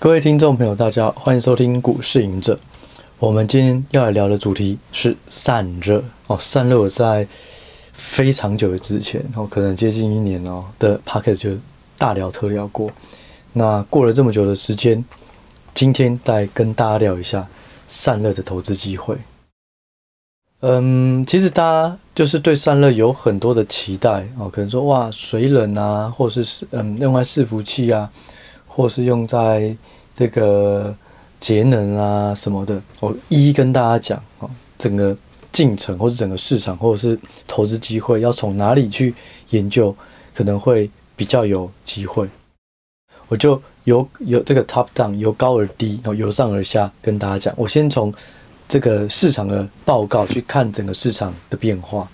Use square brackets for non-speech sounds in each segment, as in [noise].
各位听众朋友，大家，欢迎收听股市隐者。我们今天要来聊的主题是散热哦。散热我在非常久的之前哦，可能接近一年哦的 podcast 就大聊特聊过。那过了这么久的时间，今天再跟大家聊一下散热的投资机会。嗯，其实大家就是对散热有很多的期待哦，可能说哇水冷啊，或者是嗯用来伺服器啊。或是用在这个节能啊什么的，我一一跟大家讲哦，整个进程或者整个市场或者是投资机会要从哪里去研究，可能会比较有机会。我就由由这个 top down 由高而低，由上而下跟大家讲。我先从这个市场的报告去看整个市场的变化。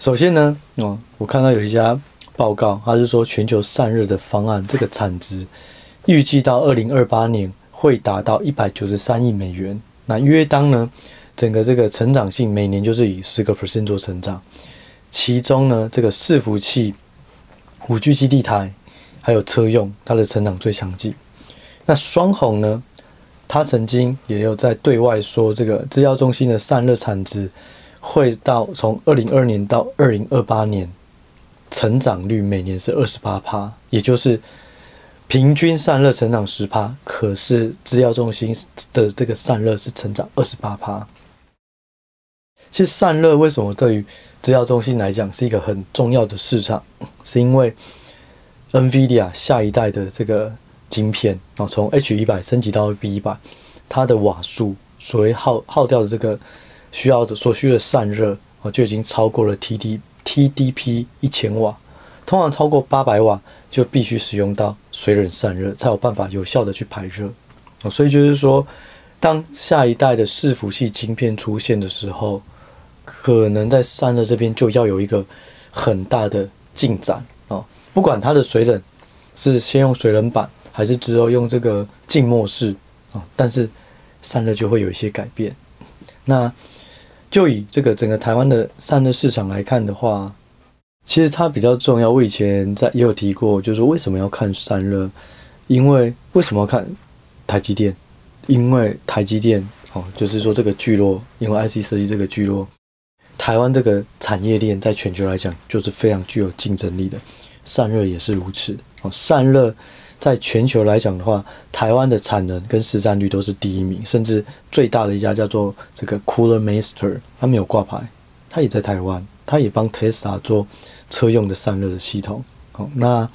首先呢，哦，我看到有一家。报告，他是说全球散热的方案，这个产值预计到二零二八年会达到一百九十三亿美元。那约当呢，整个这个成长性每年就是以十个 percent 做成长。其中呢，这个伺服器、五 G 基地台还有车用，它的成长最强劲。那双鸿呢，他曾经也有在对外说，这个资料中心的散热产值会到从二零二年到二零二八年。成长率每年是二十八趴，也就是平均散热成长十趴，可是资料中心的这个散热是成长二十八趴。其实散热为什么对于资料中心来讲是一个很重要的市场？是因为 NVIDIA 下一代的这个晶片啊，从 H 一百升级到 B 一百，它的瓦数所谓耗耗掉的这个需要的所需的散热啊，就已经超过了 TD。TDP 一千瓦，通常超过八百瓦就必须使用到水冷散热，才有办法有效的去排热。所以就是说，当下一代的伺服器晶片出现的时候，可能在散热这边就要有一个很大的进展哦。不管它的水冷是先用水冷板，还是之后用这个静默式啊，但是散热就会有一些改变。那就以这个整个台湾的散热市场来看的话，其实它比较重要。我以前在也有提过，就是说为什么要看散热？因为为什么要看台积电？因为台积电哦，就是说这个聚落，因为 IC 设计这个聚落，台湾这个产业链在全球来讲就是非常具有竞争力的，散热也是如此哦，散热。在全球来讲的话，台湾的产能跟市占率都是第一名，甚至最大的一家叫做这个 Cooler Master，它没有挂牌，它也在台湾，它也帮 Tesla 做车用的散热的系统。好，那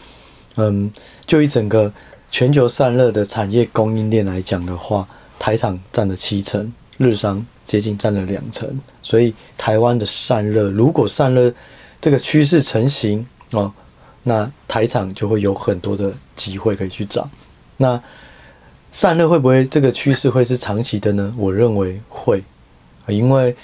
嗯，就一整个全球散热的产业供应链来讲的话，台厂占了七成，日商接近占了两成，所以台湾的散热，如果散热这个趋势成型哦。那台厂就会有很多的机会可以去找。那散热会不会这个趋势会是长期的呢？我认为会，因为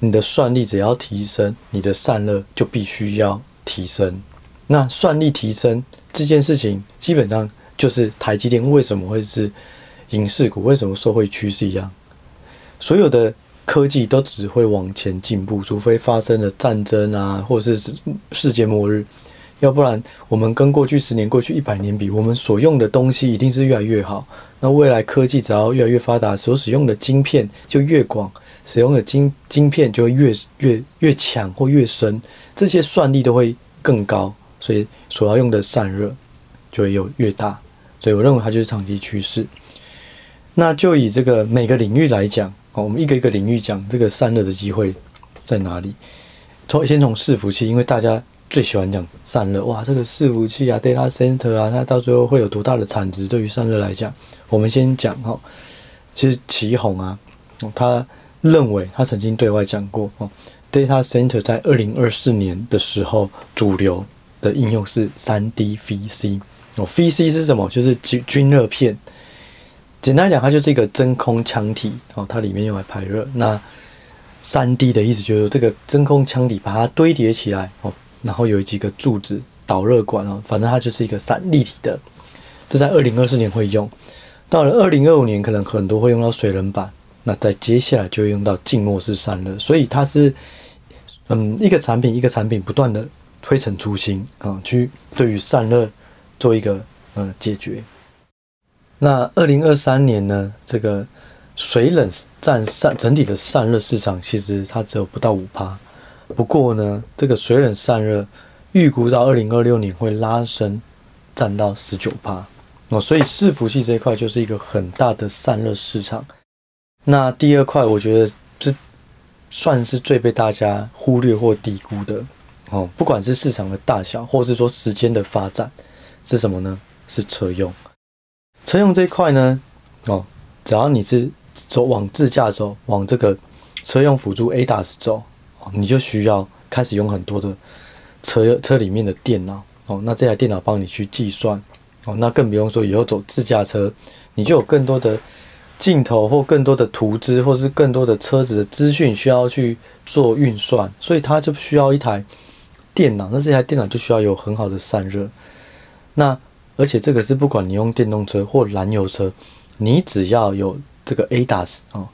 你的算力只要提升，你的散热就必须要提升。那算力提升这件事情，基本上就是台积电为什么会是影视股，为什么受会趋势一样？所有的科技都只会往前进步，除非发生了战争啊，或者是世界末日。要不然，我们跟过去十年、过去一百年比，我们所用的东西一定是越来越好。那未来科技只要越来越发达，所使用的晶片就越广，使用的晶晶片就会越越越强或越深，这些算力都会更高，所以所要用的散热就会有越大。所以我认为它就是长期趋势。那就以这个每个领域来讲，我们一个一个领域讲这个散热的机会在哪里？从先从伺服器，因为大家。最喜欢讲散热哇，这个伺服器啊，data center 啊，它到最后会有多大的产值？对于散热来讲，我们先讲哈。其实奇鋐啊，他认为他曾经对外讲过哦，data center 在二零二四年的时候，主流的应用是三 D VC 哦，VC 是什么？就是均均热片。简单讲，它就是一个真空腔体哦，它里面用来排热。那三 D 的意思就是这个真空腔体把它堆叠起来哦。然后有几个柱子导热管哦，反正它就是一个散立体的。这在二零二四年会用，到了二零二五年可能很多会用到水冷板，那在接下来就会用到静默式散热。所以它是嗯一个产品一个产品不断的推陈出新啊，去对于散热做一个嗯解决。那二零二三年呢，这个水冷占散整体的散热市场，其实它只有不到五趴。不过呢，这个水冷散热预估到二零二六年会拉升，占到十九趴哦。所以伺服器这一块就是一个很大的散热市场。那第二块，我觉得这算是最被大家忽略或低估的哦。不管是市场的大小，或是说时间的发展，是什么呢？是车用。车用这一块呢，哦，只要你是走往自驾走，往这个车用辅助 ADAS 走，你就需要开始用很多的车车里面的电脑哦。那这台电脑帮你去计算哦，那更不用说以后走自驾车，你就有更多的镜头或更多的图资，或是更多的车子的资讯需要去做运算，所以它就需要一台电脑。那这台电脑就需要有很好的散热，那。而且这个是不管你用电动车或燃油车，你只要有这个 ADAS 哦，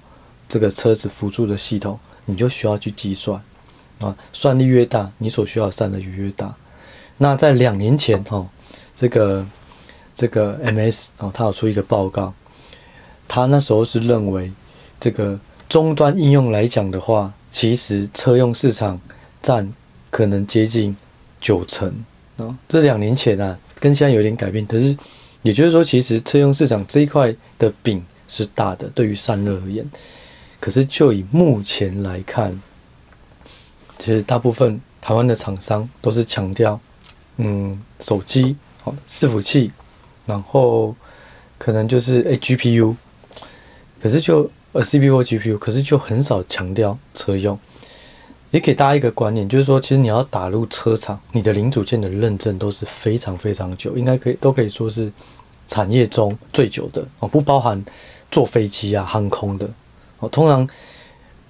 这个车子辅助的系统，你就需要去计算啊，算力越大，你所需要的散热也越大。那在两年前哈，这个这个 MS 啊，他有出一个报告，他那时候是认为这个终端应用来讲的话，其实车用市场占可能接近九成啊。这两年前啊。跟现在有点改变，可是也就是说，其实车用市场这一块的饼是大的，对于散热而言。可是就以目前来看，其实大部分台湾的厂商都是强调，嗯，手机好伺服器，然后可能就是诶 GPU，可是就呃 CPU 或 GPU，可是就很少强调车用。也给大家一个观念，就是说，其实你要打入车厂，你的零组件的认证都是非常非常久，应该可以都可以说是产业中最久的哦，不包含坐飞机啊、航空的哦。通常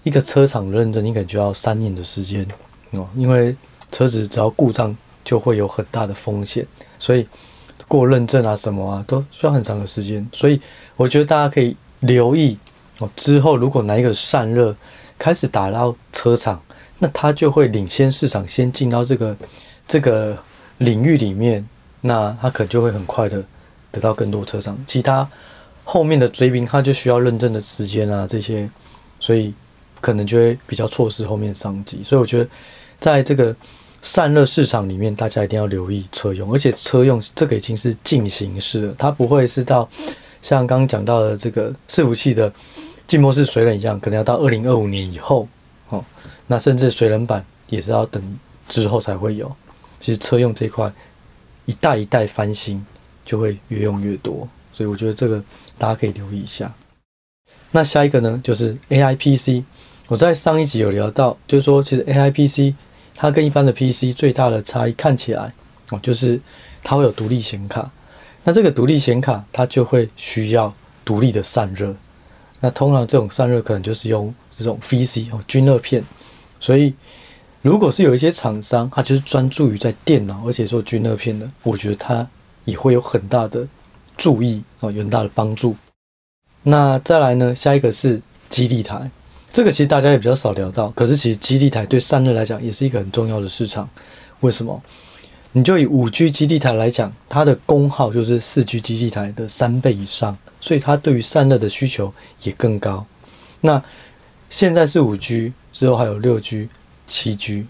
一个车厂认证，你可能就要三年的时间哦，因为车子只要故障就会有很大的风险，所以过认证啊什么啊都需要很长的时间。所以我觉得大家可以留意哦，之后如果哪一个散热开始打到车厂。那它就会领先市场，先进到这个这个领域里面，那它可能就会很快的得到更多车厂。其他后面的追兵，他就需要认证的时间啊，这些，所以可能就会比较错失后面商机。所以我觉得，在这个散热市场里面，大家一定要留意车用，而且车用这个已经是进行式了，它不会是到像刚刚讲到的这个伺服器的静默式水冷一样，可能要到二零二五年以后。哦，那甚至水冷板也是要等之后才会有。其实车用这块一代一代翻新，就会越用越多，所以我觉得这个大家可以留意一下。那下一个呢，就是 AI PC。我在上一集有聊到，就是说其实 AI PC 它跟一般的 PC 最大的差异看起来哦，就是它会有独立显卡。那这个独立显卡它就会需要独立的散热。那通常这种散热可能就是用。这种 VC 哦，均热片，所以如果是有一些厂商，他就是专注于在电脑，而且做均热片的，我觉得他也会有很大的注意哦，有很大的帮助。那再来呢，下一个是基地台，这个其实大家也比较少聊到，可是其实基地台对散热来讲也是一个很重要的市场。为什么？你就以五 G 基地台来讲，它的功耗就是四 G 基地台的三倍以上，所以它对于散热的需求也更高。那现在是五 G，之后还有六 G、七 G，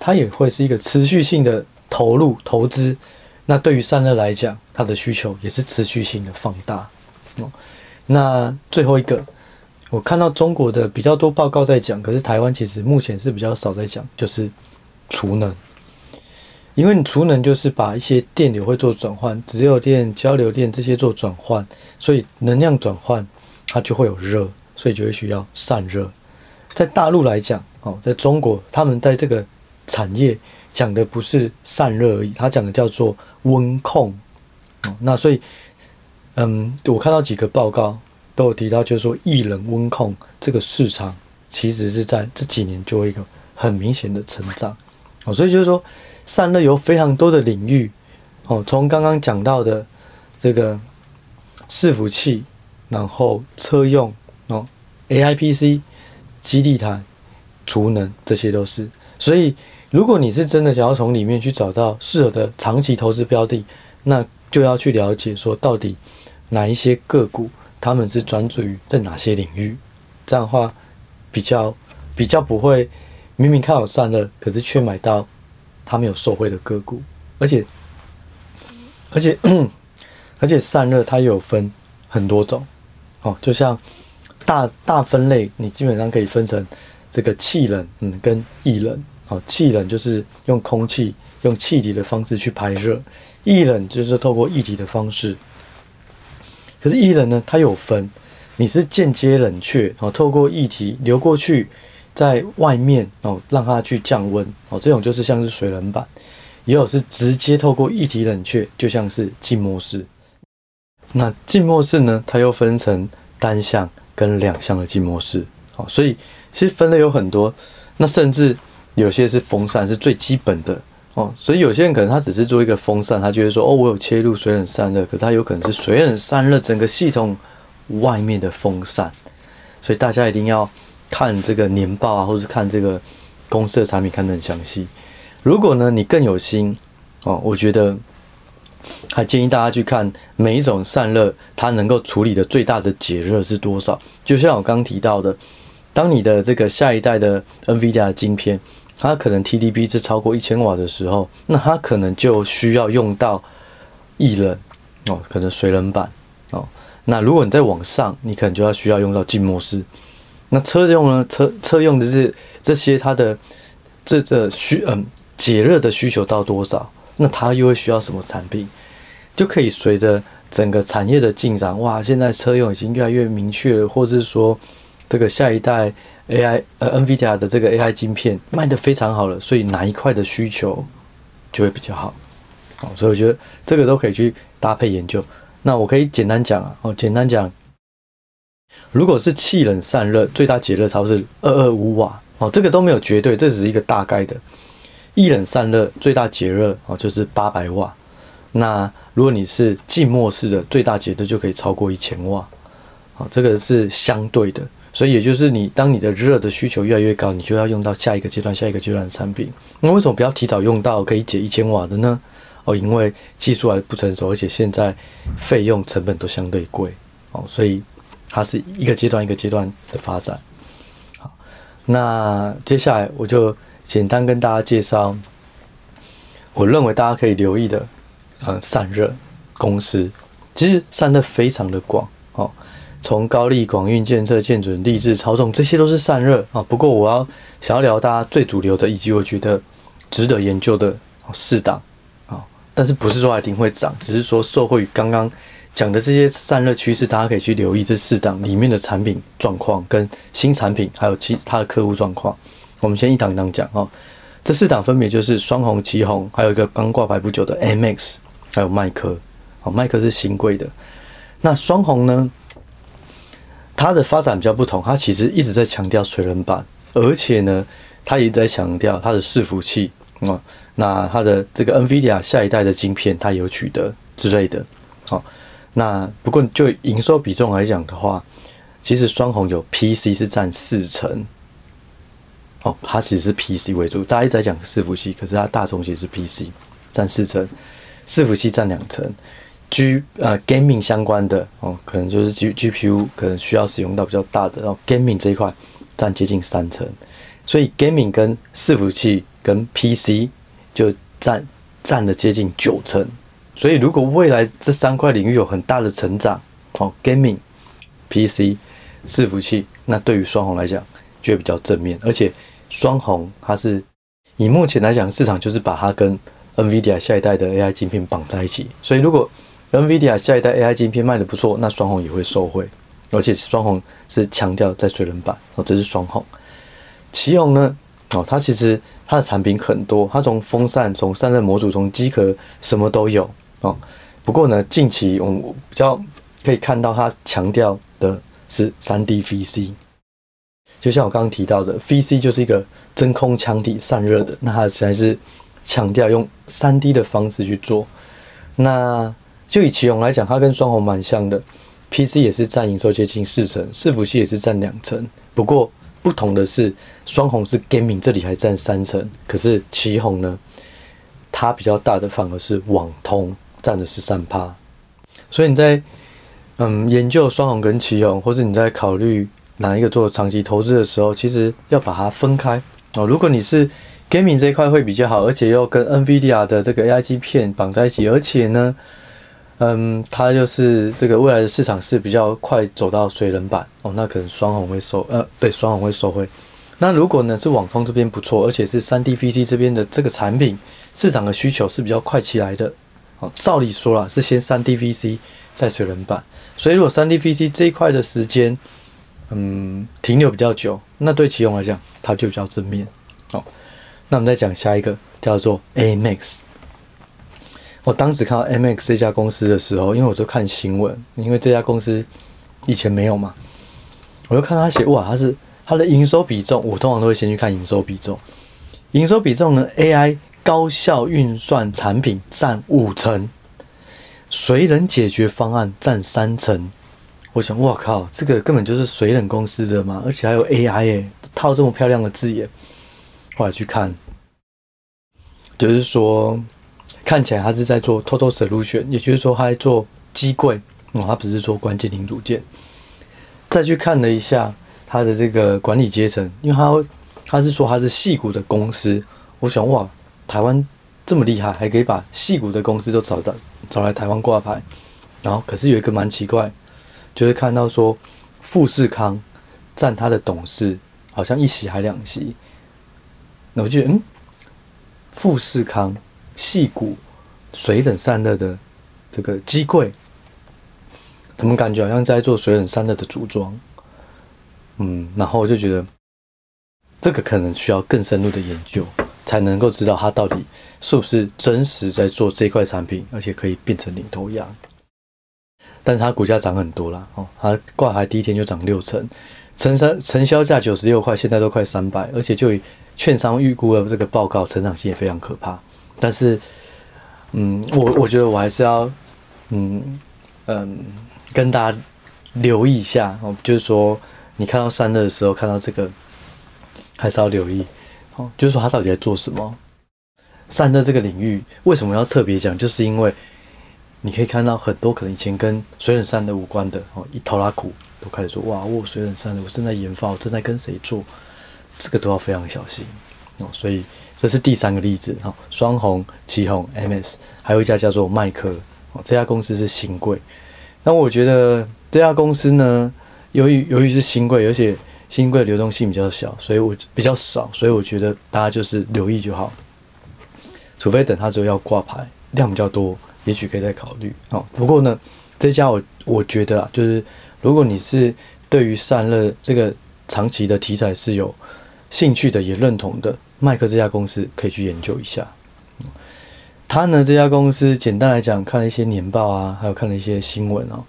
它也会是一个持续性的投入投资。那对于散热来讲，它的需求也是持续性的放大。哦，那最后一个，我看到中国的比较多报告在讲，可是台湾其实目前是比较少在讲，就是储能。因为你储能就是把一些电流会做转换，直流电、交流电这些做转换，所以能量转换它就会有热，所以就会需要散热。在大陆来讲，哦，在中国，他们在这个产业讲的不是散热而已，他讲的叫做温控。哦，那所以，嗯，我看到几个报告都有提到，就是说，液冷温控这个市场其实是在这几年就会一个很明显的成长。哦，所以就是说，散热有非常多的领域。哦，从刚刚讲到的这个伺服器，然后车用，哦，AIPC。基地台、储能，这些都是。所以，如果你是真的想要从里面去找到适合的长期投资标的，那就要去了解说，到底哪一些个股他们是专注于在哪些领域，这样的话比较比较不会明明看好散热，可是却买到他没有受惠的个股，而且而且 [coughs] 而且散热它有分很多种。哦，就像大大分类，你基本上可以分成这个气冷嗯跟液冷。哦，气冷就是用空气用气体的方式去排热。液冷就是透过液体的方式，可是液冷呢，它有分，你是间接冷却哦，透过液体流过去，在外面哦，让它去降温哦，这种就是像是水冷板，也有是直接透过液体冷却，就像是浸没式。那浸没式呢，它又分成单向跟两向的浸没式，哦，所以其实分类有很多，那甚至有些是风扇是最基本的。哦，所以有些人可能他只是做一个风扇，他觉得说，哦，我有切入水冷散热，可他有可能是水冷散热整个系统外面的风扇，所以大家一定要看这个年报啊，或是看这个公司的产品看得很详细。如果呢你更有心哦，我觉得还建议大家去看每一种散热它能够处理的最大的解热是多少。就像我刚刚提到的，当你的这个下一代的 NVIDIA 的晶片。它可能 TDP 是超过一千瓦的时候，那它可能就需要用到液冷哦，可能水冷板哦。那如果你再往上，你可能就要需要用到浸没式。那车用呢？车车用的是这些，它的这这需嗯解热的需求到多少？那它又会需要什么产品？就可以随着整个产业的进展，哇，现在车用已经越来越明确了，或者是说这个下一代。AI 呃，NVIDIA 的这个 AI 晶片卖的非常好了，所以哪一块的需求就会比较好，哦，所以我觉得这个都可以去搭配研究。那我可以简单讲啊，哦，简单讲，如果是气冷散热，最大解热差不多是二二五瓦，哦，这个都没有绝对，这只是一个大概的。液冷散热最大解热哦就是八百瓦，那如果你是浸没式的，最大解热就可以超过一千瓦，好，这个是相对的。所以也就是你，当你的热的需求越来越高，你就要用到下一个阶段、下一个阶段的产品。那为什么不要提早用到可以解一千瓦的呢？哦，因为技术还不成熟，而且现在费用成本都相对贵哦，所以它是一个阶段一个阶段的发展。好，那接下来我就简单跟大家介绍，我认为大家可以留意的，呃，散热公司，其实散热非常的广哦。从高力、广运、建设、建准、力智、超重，这些都是散热啊。不过我要想要聊大家最主流的，以及我觉得值得研究的四档啊。但是不是说一定会涨，只是说受惠于刚刚讲的这些散热趋势，大家可以去留意这四档里面的产品状况跟新产品，还有其他的客户状况。我们先一档一档讲啊。这四档分别就是双红、旗红，还有一个刚挂牌不久的 M X，还有迈科。好，迈科是新贵的。那双红呢？它的发展比较不同，它其实一直在强调水冷板，而且呢，它也在强调它的伺服器啊。那它的这个 NVIDIA 下一代的晶片，它有取得之类的。好，那不过就营收比重来讲的话，其实双鸿有 PC 是占四成。哦，它其实是 PC 为主，大家一直在讲伺服器，可是它大宗其实是 PC 占四成，伺服器占两成。G 呃，gaming 相关的哦，可能就是 G GPU 可能需要使用到比较大的，然后 gaming 这一块占接近三成，所以 gaming 跟伺服器跟 PC 就占占了接近九成，所以如果未来这三块领域有很大的成长，哦，gaming、PC、伺服器，那对于双红来讲就会比较正面，而且双红它是以目前来讲市场就是把它跟 NVIDIA 下一代的 AI 晶片绑在一起，所以如果 NVIDIA 下一代 AI 晶片卖得不错，那双鸿也会受惠，而且双鸿是强调在水冷板哦，这是双鸿。奇鋐呢？哦，它其实它的产品很多，它从风扇、从散热模组、从机壳什么都有哦。不过呢，近期我们比较可以看到它强调的是 3D VC，就像我刚刚提到的，VC 就是一个真空腔体散热的，那它实在是强调用 3D 的方式去做，那。就以奇宏来讲，它跟双红蛮像的，PC 也是占营收接近四成，伺服器也是占两成。不过不同的是，双红是 gaming 这里还占三成，可是奇宏呢，它比较大的反而是网通占了十三趴。所以你在嗯，研究双红跟奇宏，或者你在考虑哪一个做长期投资的时候，其实要把它分开哦。如果你是 gaming 这一块会比较好，而且又跟 NVIDIA 的这个 AI 晶片绑在一起，而且呢，嗯，它就是这个未来的市场是比较快走到水冷板哦，那可能双红会收呃，对，双红会收回。那如果呢是网通这边不错，而且是 3D-VC 这边的这个产品市场的需求是比较快起来的，哦，照理说啦是先 3D-VC 再水冷板，所以如果 3D-VC 这一块的时间，嗯，停留比较久，那对奇鋐来讲它就比较正面。哦，那我们再讲下一个叫做 A Max。我当时看到 M X 这家公司的时候，因为我就看新闻，因为这家公司以前没有嘛，我就看到他写哇，他是。它的营收比重，我通常都会先去看营收比重。营收比重呢，AI 高效运算产品占五成，水冷解决方案占三成。我想，哇靠，这个根本就是水冷公司的嘛，而且还有 AI 诶，套这么漂亮的字眼。后来去看，就是说看起来他是在做 Total Solution，也就是说他在做机柜哦，他不是做关键零组件。再去看了一下。他的这个管理阶层，因为他他是说他是矽谷的公司，我想哇，台湾这么厉害，还可以把矽谷的公司都找到找来台湾挂牌，然后可是有一个蛮奇怪，就是看到说富士康占他的董事好像一席还两席，那我觉得嗯，富士康矽谷水冷散热的这个机柜，怎么感觉好像在做水冷散热的组装？嗯，然后我就觉得这个可能需要更深入的研究，才能够知道它到底是不是真实在做这块产品，而且可以变成领头羊。但是它股价涨很多了哦，它挂牌第一天就涨六成，成三成交价九十六块，现在都快三百，而且就以券商预估的这个报告，成长性也非常可怕。但是，嗯，我我觉得我还是要，嗯嗯，跟大家留意一下哦，就是说。你看到散热的时候，看到这个还是要留意，哦，就是说它到底在做什么？散热这个领域为什么要特别讲？就是因为你可以看到很多可能以前跟水冷散热无关的哦，一头拉苦都开始说哇，我水冷散热，我正在研发，我正在跟谁做，这个都要非常小心哦。所以这是第三个例子哈，双鸿、奇鋐、MS，还有一家叫做迈科，这家公司是新贵。那我觉得这家公司呢，由于由于是新贵，而且新贵流动性比较小，所以我比较少，所以我觉得大家就是留意就好。除非等它之后要挂牌，量比较多，也许可以再考虑。哦，不过呢，这家我我觉得啊，就是如果你是对于散热这个长期的题材是有兴趣的，也认同的，迈克这家公司可以去研究一下。他呢，这家公司简单来讲，看了一些年报啊，还有看了一些新闻啊。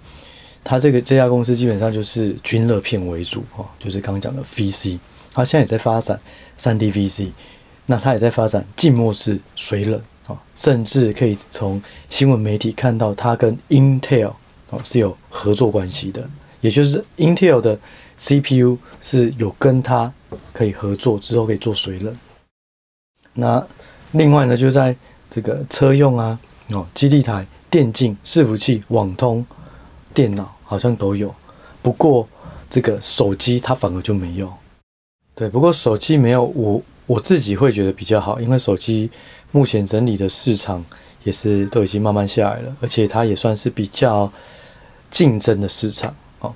他这个这家公司基本上就是均热片为主哦，就是刚刚讲的 VC，它现在也在发展 3D VC，那它也在发展静默式水冷啊，甚至可以从新闻媒体看到它跟 Intel 哦是有合作关系的，也就是 Intel 的 CPU 是有跟它可以合作之后可以做水冷。那另外呢，就在这个车用啊哦，基地台、电竞、伺服器、网通。电脑好像都有，不过这个手机它反而就没有。对，不过手机没有，我我自己会觉得比较好，因为手机目前整理的市场也是都已经慢慢下来了，而且它也算是比较竞争的市场。哦，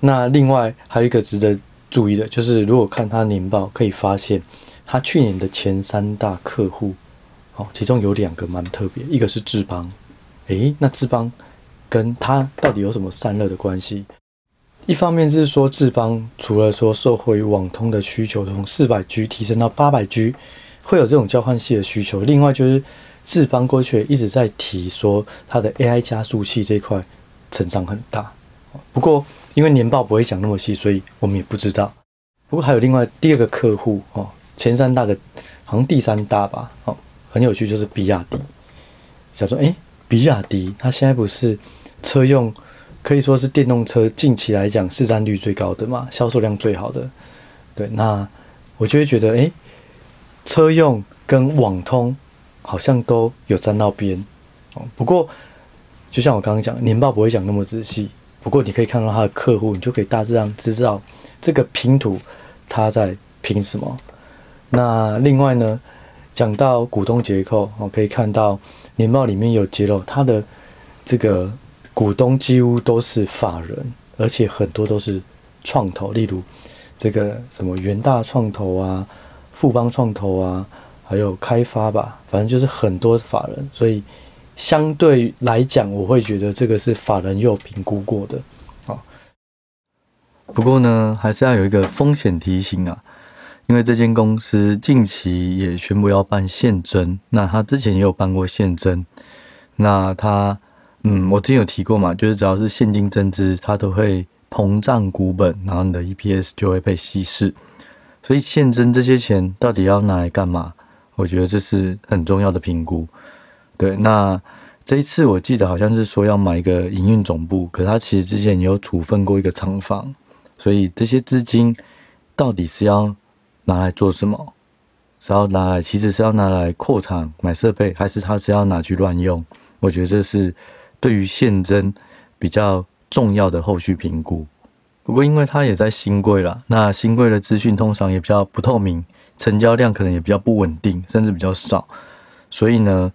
那另外还有一个值得注意的，就是如果看它年报，可以发现它去年的前三大客户，哦，其中有两个蛮特别，一个是智邦，诶，那智邦。跟它到底有什么散热的关系？一方面就是说，智邦除了说受惠于网通的需求，从四百 G 提升到八百 G，会有这种交换器的需求。另外就是智邦过去一直在提说，它的 AI 加速器这一块成长很大。不过因为年报不会讲那么细，所以我们也不知道。不过还有另外第二个客户哦，前三大的好像第三大吧，哦，很有趣，就是比亚迪。想说，诶，比亚迪它现在不是？车用可以说是电动车近期来讲市占率最高的嘛，销售量最好的。对，那我就会觉得，哎，车用跟网通好像都有沾到边。哦，不过就像我刚刚讲，年报不会讲那么仔细。不过你可以看到他的客户，你就可以大致上知道这个拼图他在拼什么。那另外呢，讲到股东结构，我可以看到年报里面有揭露，他的这个股东几乎都是法人，而且很多都是创投，例如这个什么元大创投啊、富邦创投啊，还有开发吧，反正就是很多法人，所以相对来讲，我会觉得这个是法人有评估过的。啊，不过呢，还是要有一个风险提醒啊。因为这间公司近期也宣布要办现增，那他之前也有办过现增，那他，嗯，我之前有提过嘛，就是只要是现金增资，它都会膨胀股本，然后你的 EPS 就会被稀释，所以现增这些钱到底要拿来干嘛？我觉得这是很重要的评估。对，那这一次我记得好像是说要买一个营运总部，可是他其实之前也有处分过一个厂房，所以这些资金到底是要拿来做什么？是要拿来，其实是要拿来扩厂、买设备，还是他是要拿去乱用？我觉得这是对于现增比较重要的后续评估。不过，因为它也在新柜了，那新柜的资讯通常也比较不透明，成交量可能也比较不稳定，甚至比较少。所以呢，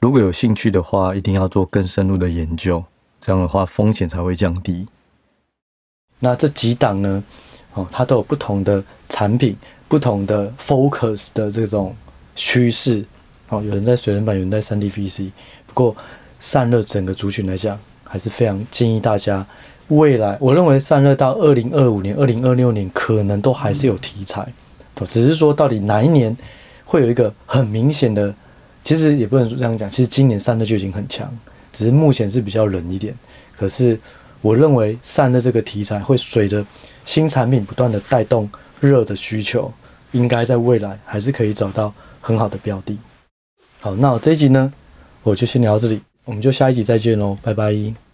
如果有兴趣的话，一定要做更深入的研究，这样的话风险才会降低。那这几档呢？哦，它都有不同的产品。不同的 focus 的这种趋势，哦，有人在水冷板，有人在 3D VC。不过散热整个族群来讲，还是非常建议大家未来，我认为散热到二零二五年、二零二六年可能都还是有题材，只是说到底哪一年会有一个很明显的，其实也不能这样讲，其实今年散热就已经很强，只是目前是比较冷一点。可是我认为散热这个题材会随着新产品不断的带动热的需求。应该在未来还是可以找到很好的标的。好，那我这一集呢，我就先聊到这里，我们就下一集再见喽，拜拜。